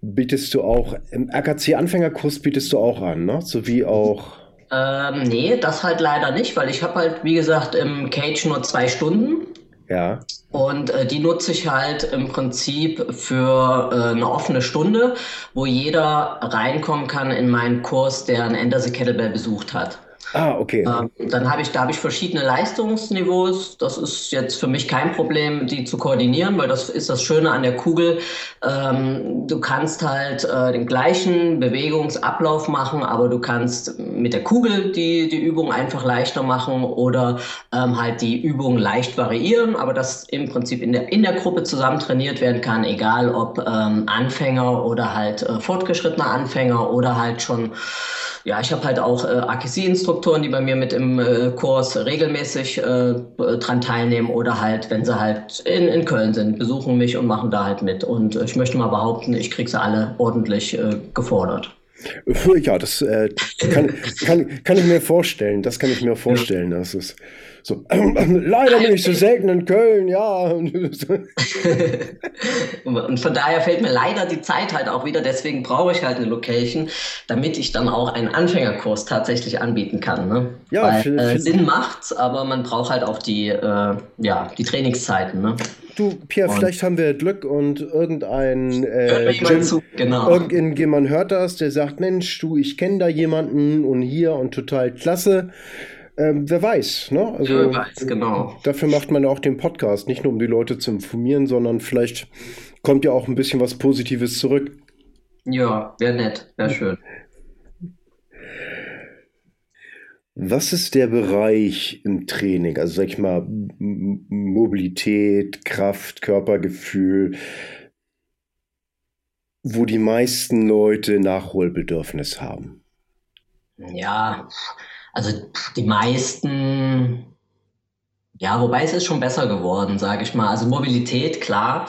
bietest du auch im RKC-Anfängerkurs bietest du auch an, ne? Sowie auch ähm, nee, das halt leider nicht, weil ich habe halt, wie gesagt, im Cage nur zwei Stunden. Ja. Und äh, die nutze ich halt im Prinzip für äh, eine offene Stunde, wo jeder reinkommen kann in meinen Kurs, der ein Enderse Kettlebell besucht hat. Ah, okay. Ähm, dann habe ich, da habe ich verschiedene Leistungsniveaus. Das ist jetzt für mich kein Problem, die zu koordinieren, weil das ist das Schöne an der Kugel. Ähm, du kannst halt äh, den gleichen Bewegungsablauf machen, aber du kannst mit der Kugel die, die Übung einfach leichter machen oder ähm, halt die Übung leicht variieren, aber das im Prinzip in der, in der Gruppe zusammen trainiert werden kann, egal ob ähm, Anfänger oder halt äh, fortgeschrittener Anfänger oder halt schon ja, ich habe halt auch äh, AKC-Instruktoren, die bei mir mit im äh, Kurs regelmäßig äh, dran teilnehmen oder halt, wenn sie halt in, in Köln sind, besuchen mich und machen da halt mit. Und äh, ich möchte mal behaupten, ich kriege sie alle ordentlich äh, gefordert. Ja, das äh, kann, kann, kann ich mir vorstellen. Das kann ich mir vorstellen. Das ist so, leider bin ich so selten in Köln, ja. und von daher fällt mir leider die Zeit halt auch wieder. Deswegen brauche ich halt eine Location, damit ich dann auch einen Anfängerkurs tatsächlich anbieten kann. Ne? Ja, Weil, viel, äh, Sinn macht's, aber man braucht halt auch die, äh, ja, die Trainingszeiten. Ne? Du, Pierre, und vielleicht haben wir Glück und irgendein äh, Gym, zu, genau. irgendjemand hört das, der sagt, Mensch, du, ich kenne da jemanden und hier und total klasse. Ähm, wer weiß, ne? Also, wer weiß, genau. Dafür macht man ja auch den Podcast, nicht nur um die Leute zu informieren, sondern vielleicht kommt ja auch ein bisschen was Positives zurück. Ja, wäre nett, wäre schön. Was ist der Bereich im Training? Also sag ich mal, Mobilität, Kraft, Körpergefühl, wo die meisten Leute Nachholbedürfnis haben? Ja, also die meisten, Ja, wobei es ist schon besser geworden, sage ich mal. Also Mobilität, klar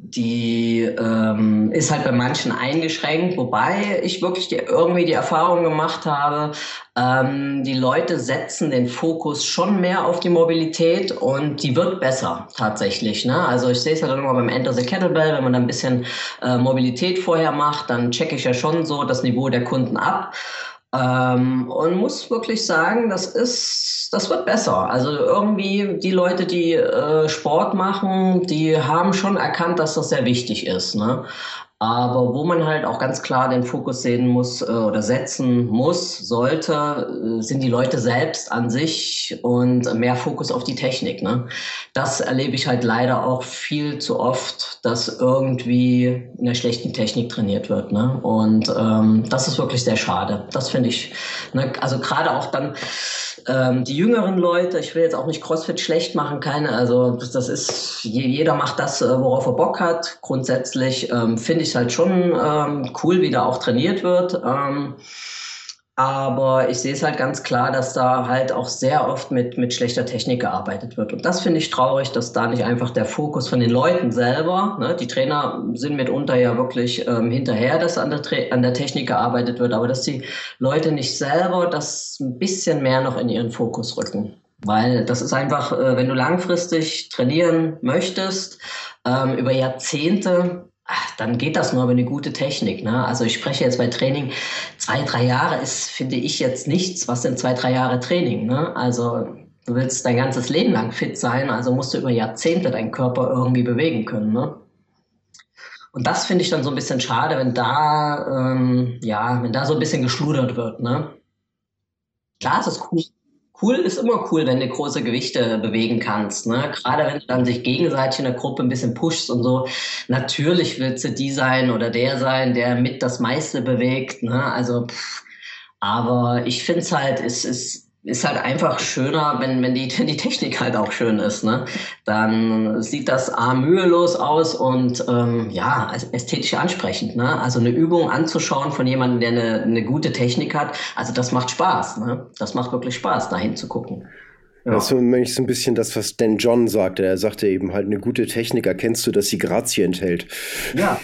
die ähm, ist halt bei manchen eingeschränkt, wobei ich wirklich die, irgendwie die Erfahrung gemacht habe, ähm, die Leute setzen den Fokus schon mehr auf die Mobilität und die wird besser tatsächlich. Ne? Also ich sehe es ja dann immer beim Enter the Kettlebell, wenn man da ein bisschen äh, Mobilität vorher macht, dann checke ich ja schon so das Niveau der Kunden ab. Ähm, und muss wirklich sagen, das ist, das wird besser. Also irgendwie die Leute, die äh, Sport machen, die haben schon erkannt, dass das sehr wichtig ist. Ne? Aber wo man halt auch ganz klar den Fokus sehen muss äh, oder setzen muss, sollte, äh, sind die Leute selbst an sich und mehr Fokus auf die Technik. Ne? Das erlebe ich halt leider auch viel zu oft, dass irgendwie in der schlechten Technik trainiert wird. Ne? Und ähm, das ist wirklich sehr schade. Das finde ich, ne? also gerade auch dann ähm, die jüngeren Leute, ich will jetzt auch nicht CrossFit schlecht machen, keine, also das ist, jeder macht das, äh, worauf er Bock hat. Grundsätzlich ähm, finde ich es halt schon ähm, cool, wie da auch trainiert wird. Ähm, aber ich sehe es halt ganz klar, dass da halt auch sehr oft mit, mit schlechter Technik gearbeitet wird. Und das finde ich traurig, dass da nicht einfach der Fokus von den Leuten selber, ne, die Trainer sind mitunter ja wirklich ähm, hinterher, dass an der, an der Technik gearbeitet wird, aber dass die Leute nicht selber das ein bisschen mehr noch in ihren Fokus rücken. Weil das ist einfach, äh, wenn du langfristig trainieren möchtest, ähm, über Jahrzehnte, dann geht das nur über eine gute Technik. Ne? Also ich spreche jetzt bei Training, zwei, drei Jahre ist, finde ich, jetzt nichts. Was sind zwei, drei Jahre Training? Ne? Also du willst dein ganzes Leben lang fit sein, also musst du über Jahrzehnte deinen Körper irgendwie bewegen können. Ne? Und das finde ich dann so ein bisschen schade, wenn da, ähm, ja, wenn da so ein bisschen geschludert wird. Ne? Klar, es ist cool, Cool ist immer cool, wenn du große Gewichte bewegen kannst. Ne? Gerade wenn du dann sich gegenseitig in der Gruppe ein bisschen pushst und so. Natürlich willst du die sein oder der sein, der mit das meiste bewegt. Ne? Also, pff, aber ich finde es halt, es ist ist halt einfach schöner, wenn, wenn, die, wenn die Technik halt auch schön ist. Ne? Dann sieht das A mühelos aus und ähm, ja, ästhetisch ansprechend. Ne? Also eine Übung anzuschauen von jemandem, der eine, eine gute Technik hat, also das macht Spaß. Ne? Das macht wirklich Spaß, dahin zu gucken. Ja. Das ist so ein bisschen das, was Dan John sagte. Er sagte eben halt, eine gute Technik erkennst du, dass sie Grazie enthält. Ja,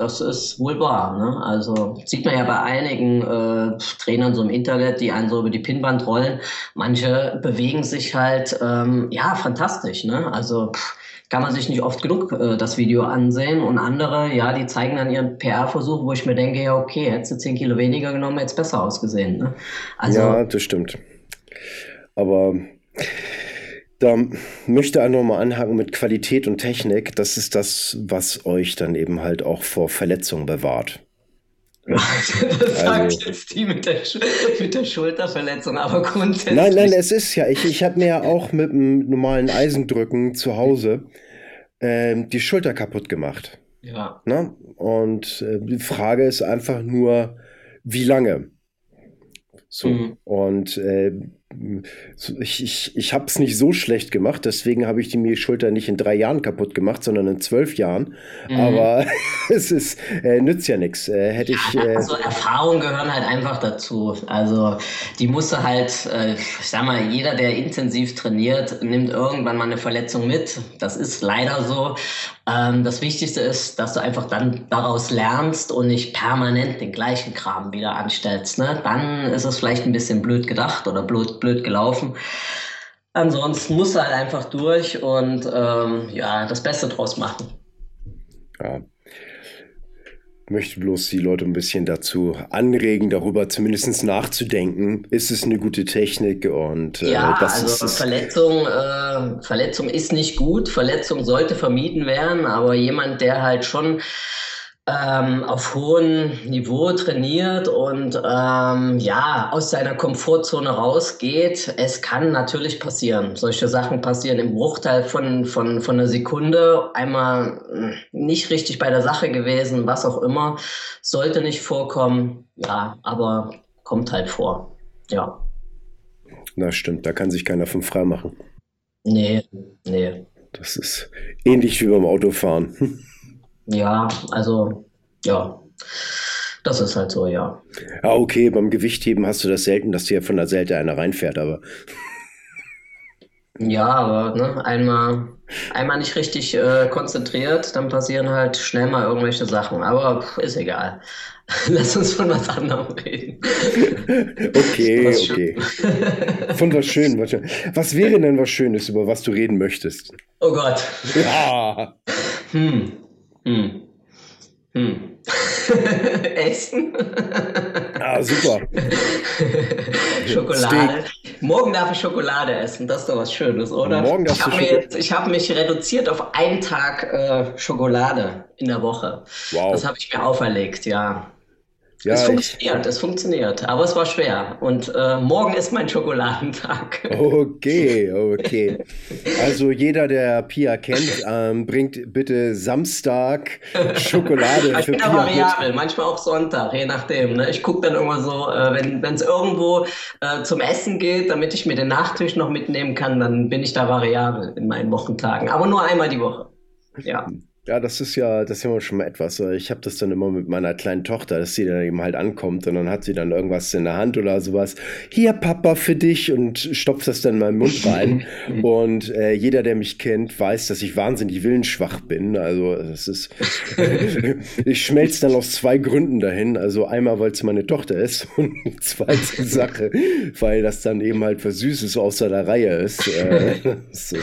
das ist wohl wahr. Ne? Also sieht man ja bei einigen äh, Trainern so im Internet, die einen so über die Pinnwand rollen. Manche bewegen sich halt, ähm, ja, fantastisch. Ne? Also pff, kann man sich nicht oft genug äh, das Video ansehen. Und andere, ja, die zeigen dann ihren PR-Versuch, wo ich mir denke, ja, okay, hättest du 10 Kilo weniger genommen, hätte es besser ausgesehen. Ne? Also, ja, das stimmt. Aber da möchte ich auch mal anhaken mit Qualität und Technik. Das ist das, was euch dann eben halt auch vor Verletzungen bewahrt. das also, sagt jetzt die mit der, mit der Schulterverletzung, aber grundsätzlich. Nein, nein, es ist ja, ich, ich habe mir ja auch mit einem normalen Eisendrücken zu Hause äh, die Schulter kaputt gemacht. Ja. Na? Und äh, die Frage ist einfach nur, wie lange? So. Mhm. Und äh, ich, ich, ich habe es nicht so schlecht gemacht, deswegen habe ich die mir Schulter nicht in drei Jahren kaputt gemacht, sondern in zwölf Jahren. Mhm. Aber es ist, äh, nützt ja nichts. Äh, hätte ich. Äh, also Erfahrungen gehören halt einfach dazu. Also die musste halt, äh, ich sag mal, jeder, der intensiv trainiert, nimmt irgendwann mal eine Verletzung mit. Das ist leider so. Ähm, das Wichtigste ist, dass du einfach dann daraus lernst und nicht permanent den gleichen Kram wieder anstellst. Ne? Dann ist es vielleicht ein bisschen blöd gedacht oder blöd blöd gelaufen. Ansonsten musst du halt einfach durch und ähm, ja, das Beste draus machen. Ja. Ich möchte bloß die Leute ein bisschen dazu anregen, darüber zumindest nachzudenken. Ist es eine gute Technik? Und, äh, ja, also ist, Verletzung, äh, Verletzung ist nicht gut. Verletzung sollte vermieden werden, aber jemand, der halt schon ähm, auf hohem Niveau trainiert und ähm, ja, aus seiner Komfortzone rausgeht. Es kann natürlich passieren. Solche Sachen passieren im Bruchteil von, von, von einer Sekunde. Einmal hm, nicht richtig bei der Sache gewesen, was auch immer. Sollte nicht vorkommen. Ja, aber kommt halt vor. Ja. Na stimmt, da kann sich keiner von frei machen. Nee, nee. Das ist ähnlich wie beim Autofahren. Ja, also, ja. Das ist halt so, ja. Ja, okay, beim Gewichtheben hast du das selten, dass dir von der Seite einer reinfährt, aber. Ja, aber ne, einmal, einmal nicht richtig äh, konzentriert, dann passieren halt schnell mal irgendwelche Sachen. Aber pff, ist egal. Lass uns von was anderem reden. Okay, was okay. Von was Schönem. Was, schön. was wäre denn was Schönes, über was du reden möchtest? Oh Gott. Ja. Hm. Hm. Hm. Essen. Ah, super. Schokolade. Steak. Morgen darf ich Schokolade essen. Das ist doch was Schönes, oder? Morgen darfst ich habe jetzt, mich reduziert auf einen Tag äh, Schokolade in der Woche. Wow. Das habe ich mir auferlegt, ja. Ja, es funktioniert, es funktioniert, aber es war schwer. Und äh, morgen ist mein Schokoladentag. Okay, okay. Also jeder, der Pia kennt, ähm, bringt bitte Samstag Schokolade ich für bin Pia. variabel, mit. manchmal auch Sonntag, je nachdem. Ne? Ich gucke dann immer so, äh, wenn es irgendwo äh, zum Essen geht, damit ich mir den Nachtisch noch mitnehmen kann, dann bin ich da variabel in meinen Wochentagen. Aber nur einmal die Woche. Ja. Ja, das ist ja, das ist ja schon mal etwas. Ich habe das dann immer mit meiner kleinen Tochter, dass sie dann eben halt ankommt und dann hat sie dann irgendwas in der Hand oder sowas. Hier, Papa, für dich und stopft das dann in meinen Mund rein. und äh, jeder, der mich kennt, weiß, dass ich wahnsinnig willensschwach bin. Also es ist, ich schmelze dann aus zwei Gründen dahin. Also einmal, weil es meine Tochter ist und die zweite Sache, weil das dann eben halt was Süßes außer der Reihe ist. Äh, ist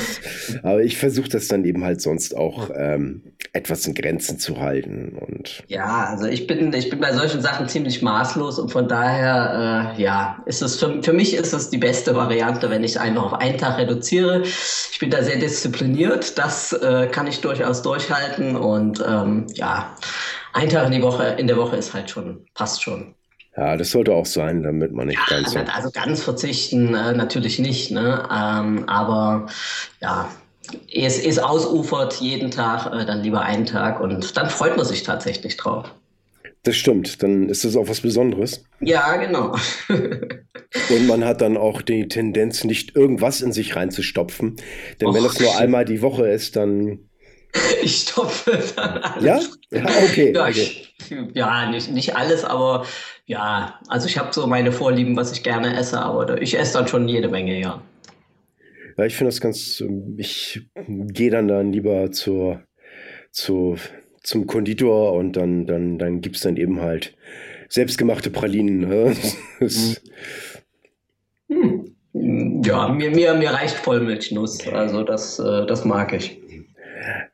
aber ich versuche das dann eben halt sonst auch. Ähm, etwas in Grenzen zu halten. Und ja, also ich bin, ich bin bei solchen Sachen ziemlich maßlos und von daher, äh, ja, ist es für, für mich ist es die beste Variante, wenn ich einfach auf einen Tag reduziere. Ich bin da sehr diszipliniert, das äh, kann ich durchaus durchhalten und ähm, ja, ein Tag in die Woche, in der Woche ist halt schon, passt schon. Ja, das sollte auch sein, damit man nicht ja, ganz. Also ganz verzichten äh, natürlich nicht, ne? Ähm, aber ja, es, es ausufert jeden Tag, äh, dann lieber einen Tag und dann freut man sich tatsächlich drauf. Das stimmt, dann ist das auch was Besonderes. Ja, genau. und man hat dann auch die Tendenz, nicht irgendwas in sich reinzustopfen. Denn Och. wenn das nur einmal die Woche ist, dann. Ich stopfe dann alles. Ja? Ja, okay. Ja, okay. ja nicht, nicht alles, aber ja, also ich habe so meine Vorlieben, was ich gerne esse, aber ich esse dann schon jede Menge, ja. Ja, ich finde das ganz, ähm, ich gehe dann dann lieber zur, zur, zum Konditor und dann, dann, dann gibt es dann eben halt selbstgemachte Pralinen. Ne? hm. Ja, mir, mir, mir reicht Vollmilchnuss. Also das, äh, das mag ich.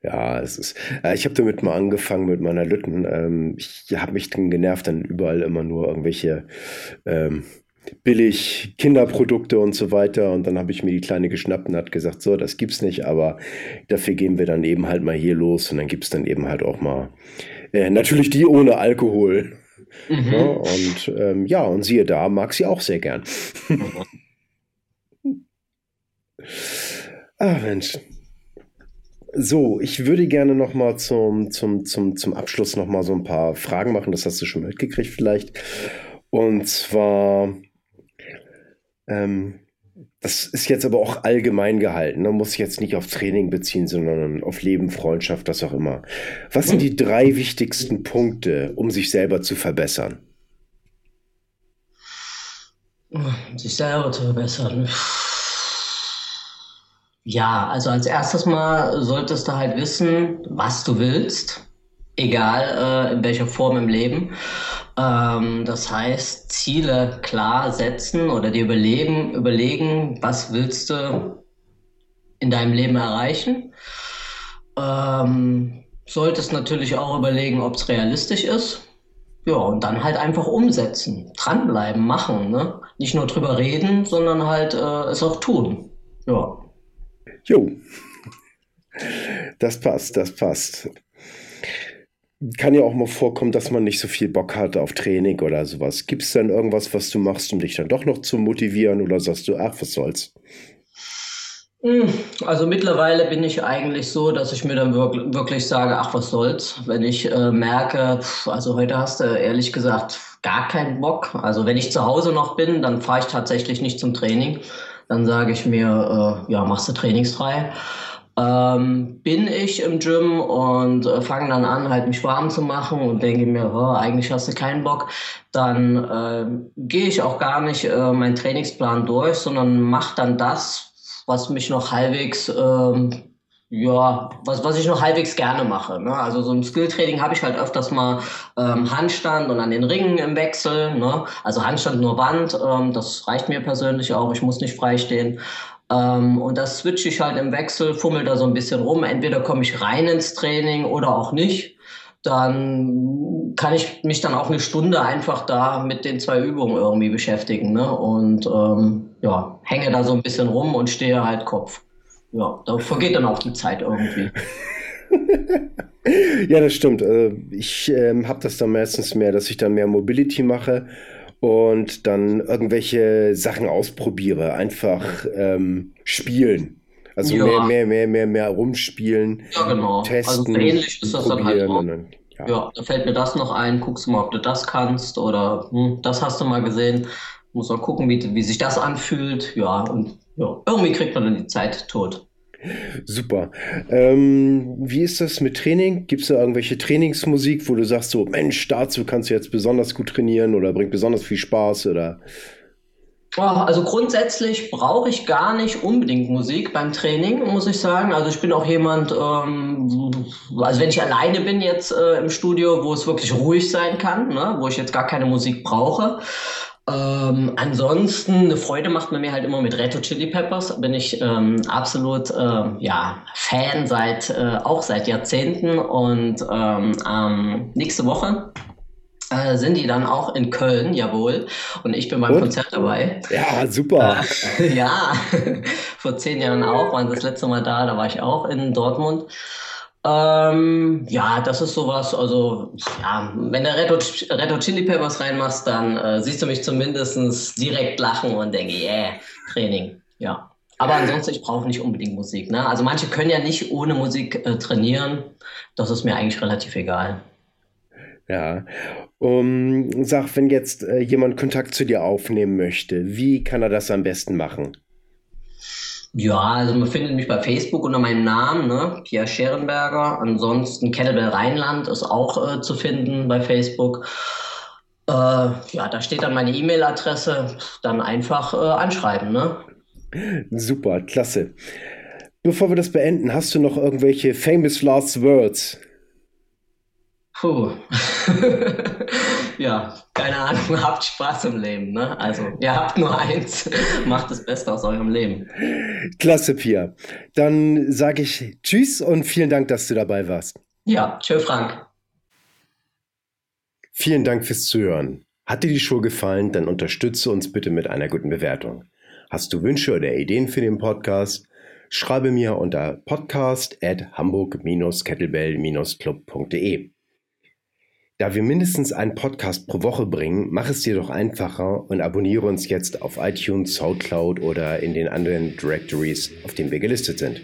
Ja, es ist. Äh, ich habe damit mal angefangen mit meiner Lütten. Ähm, ich habe mich dann genervt, dann überall immer nur irgendwelche ähm, billig Kinderprodukte und so weiter. Und dann habe ich mir die Kleine geschnappt und hat gesagt, so, das gibt's nicht, aber dafür gehen wir dann eben halt mal hier los und dann gibt's dann eben halt auch mal äh, natürlich die ohne Alkohol. Mhm. Ja, und ähm, ja, und siehe da, mag sie auch sehr gern. ah, Mensch. So, ich würde gerne noch mal zum, zum, zum, zum Abschluss noch mal so ein paar Fragen machen. Das hast du schon mitgekriegt vielleicht. Und zwar ähm, das ist jetzt aber auch allgemein gehalten. Man ne? muss sich jetzt nicht auf Training beziehen, sondern auf Leben, Freundschaft, das auch immer. Was sind die drei wichtigsten Punkte, um sich selber zu verbessern? Sich selber zu verbessern. Ja, also als erstes Mal solltest du halt wissen, was du willst, egal äh, in welcher Form im Leben. Ähm, das heißt, Ziele klar setzen oder dir überlegen, überlegen, was willst du in deinem Leben erreichen. Ähm, solltest natürlich auch überlegen, ob es realistisch ist. Ja, und dann halt einfach umsetzen, dranbleiben, machen. Ne? Nicht nur drüber reden, sondern halt äh, es auch tun. Ja. Jo. Das passt, das passt kann ja auch mal vorkommen, dass man nicht so viel Bock hat auf Training oder sowas. Gibt es denn irgendwas, was du machst, um dich dann doch noch zu motivieren oder sagst du, ach, was soll's? Hm, also mittlerweile bin ich eigentlich so, dass ich mir dann wirklich, sage, ach, was soll's, wenn ich äh, merke, also heute hast du ehrlich gesagt gar keinen Bock. Also wenn ich zu Hause noch bin, dann fahre ich tatsächlich nicht zum Training. Dann sage ich mir, äh, ja, machst du trainingsfrei ähm, bin ich im Gym und äh, fange dann an, halt mich warm zu machen und denke mir, oh, eigentlich hast du keinen Bock, dann äh, gehe ich auch gar nicht äh, meinen Trainingsplan durch, sondern mache dann das, was mich noch halbwegs, ähm, ja, was, was ich noch halbwegs gerne mache. Ne? Also so im Skilltraining habe ich halt öfters mal ähm, Handstand und an den Ringen im Wechsel. Ne? Also Handstand nur Wand, ähm, das reicht mir persönlich auch, ich muss nicht freistehen. Ähm, und das switche ich halt im Wechsel, fummel da so ein bisschen rum. Entweder komme ich rein ins Training oder auch nicht dann kann ich mich dann auch eine Stunde einfach da mit den zwei Übungen irgendwie beschäftigen. Ne? Und ähm, ja, hänge da so ein bisschen rum und stehe halt Kopf. Ja, da vergeht dann auch die Zeit irgendwie. ja, das stimmt. Äh, ich ähm, habe das dann meistens mehr, dass ich dann mehr Mobility mache und dann irgendwelche Sachen ausprobiere. Einfach ähm, spielen. Also ja. mehr, mehr, mehr, mehr, mehr rumspielen. Ja, genau. Also testen. Also ähnlich ist das dann halt auch. ja. ja. da fällt mir das noch ein. Guckst du mal, ob du das kannst oder hm, das hast du mal gesehen. Muss mal gucken, wie, wie sich das anfühlt. Ja, und ja, irgendwie kriegt man dann die Zeit tot. Super. Ähm, wie ist das mit Training? Gibt es da irgendwelche Trainingsmusik, wo du sagst, so, Mensch, dazu kannst du jetzt besonders gut trainieren oder bringt besonders viel Spaß oder? Also grundsätzlich brauche ich gar nicht unbedingt Musik beim Training, muss ich sagen. Also ich bin auch jemand, ähm, also wenn ich alleine bin jetzt äh, im Studio, wo es wirklich ruhig sein kann, ne, wo ich jetzt gar keine Musik brauche. Ähm, ansonsten eine Freude macht man mir halt immer mit Retro Chili Peppers. Bin ich ähm, absolut äh, ja, Fan seit äh, auch seit Jahrzehnten und ähm, nächste Woche äh, sind die dann auch in Köln, jawohl. Und ich bin beim Und? Konzert dabei. Ja, super. Äh, ja, vor zehn Jahren auch, waren das letzte Mal da, da war ich auch in Dortmund. Ähm, ja, das ist sowas, also ja, wenn du Red Hot, Chili Peppers reinmachst, dann äh, siehst du mich zumindest direkt lachen und denke, yeah, Training, ja. Aber ansonsten, ich brauche nicht unbedingt Musik. Ne? Also manche können ja nicht ohne Musik äh, trainieren. Das ist mir eigentlich relativ egal. Ja. Um, sag, wenn jetzt äh, jemand Kontakt zu dir aufnehmen möchte, wie kann er das am besten machen? Ja, also man findet mich bei Facebook unter meinem Namen, ne? Pierre Scherenberger. Ansonsten Kettlebell Rheinland ist auch äh, zu finden bei Facebook. Äh, ja, da steht dann meine E-Mail-Adresse. Dann einfach äh, anschreiben, ne? Super, klasse. Bevor wir das beenden, hast du noch irgendwelche famous last words? Puh. ja, keine Ahnung, habt Spaß im Leben, ne? Also, ihr habt nur eins, macht das Beste aus eurem Leben. Klasse, Pia. Dann sage ich Tschüss und vielen Dank, dass du dabei warst. Ja, tschö, Frank. Vielen Dank fürs Zuhören. Hat dir die Show gefallen, dann unterstütze uns bitte mit einer guten Bewertung. Hast du Wünsche oder Ideen für den Podcast? Schreibe mir unter podcast at hamburg-kettlebell-club.de. Da wir mindestens einen Podcast pro Woche bringen, mach es dir doch einfacher und abonniere uns jetzt auf iTunes, Soundcloud oder in den anderen Directories, auf denen wir gelistet sind.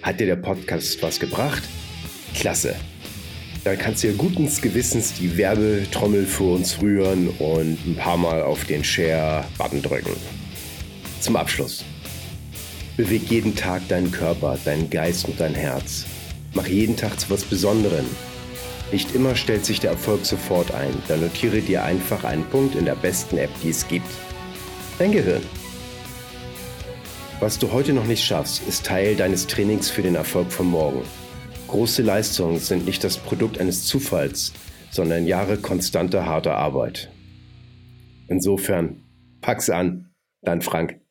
Hat dir der Podcast was gebracht? Klasse! Dann kannst du dir guten Gewissens die Werbetrommel für uns rühren und ein paar Mal auf den Share-Button drücken. Zum Abschluss. Beweg jeden Tag deinen Körper, deinen Geist und dein Herz. Mach jeden Tag zu was Besonderem nicht immer stellt sich der Erfolg sofort ein, dann notiere dir einfach einen Punkt in der besten App, die es gibt. Dein Gehirn. Was du heute noch nicht schaffst, ist Teil deines Trainings für den Erfolg von morgen. Große Leistungen sind nicht das Produkt eines Zufalls, sondern Jahre konstanter harter Arbeit. Insofern, pack's an, dein Frank.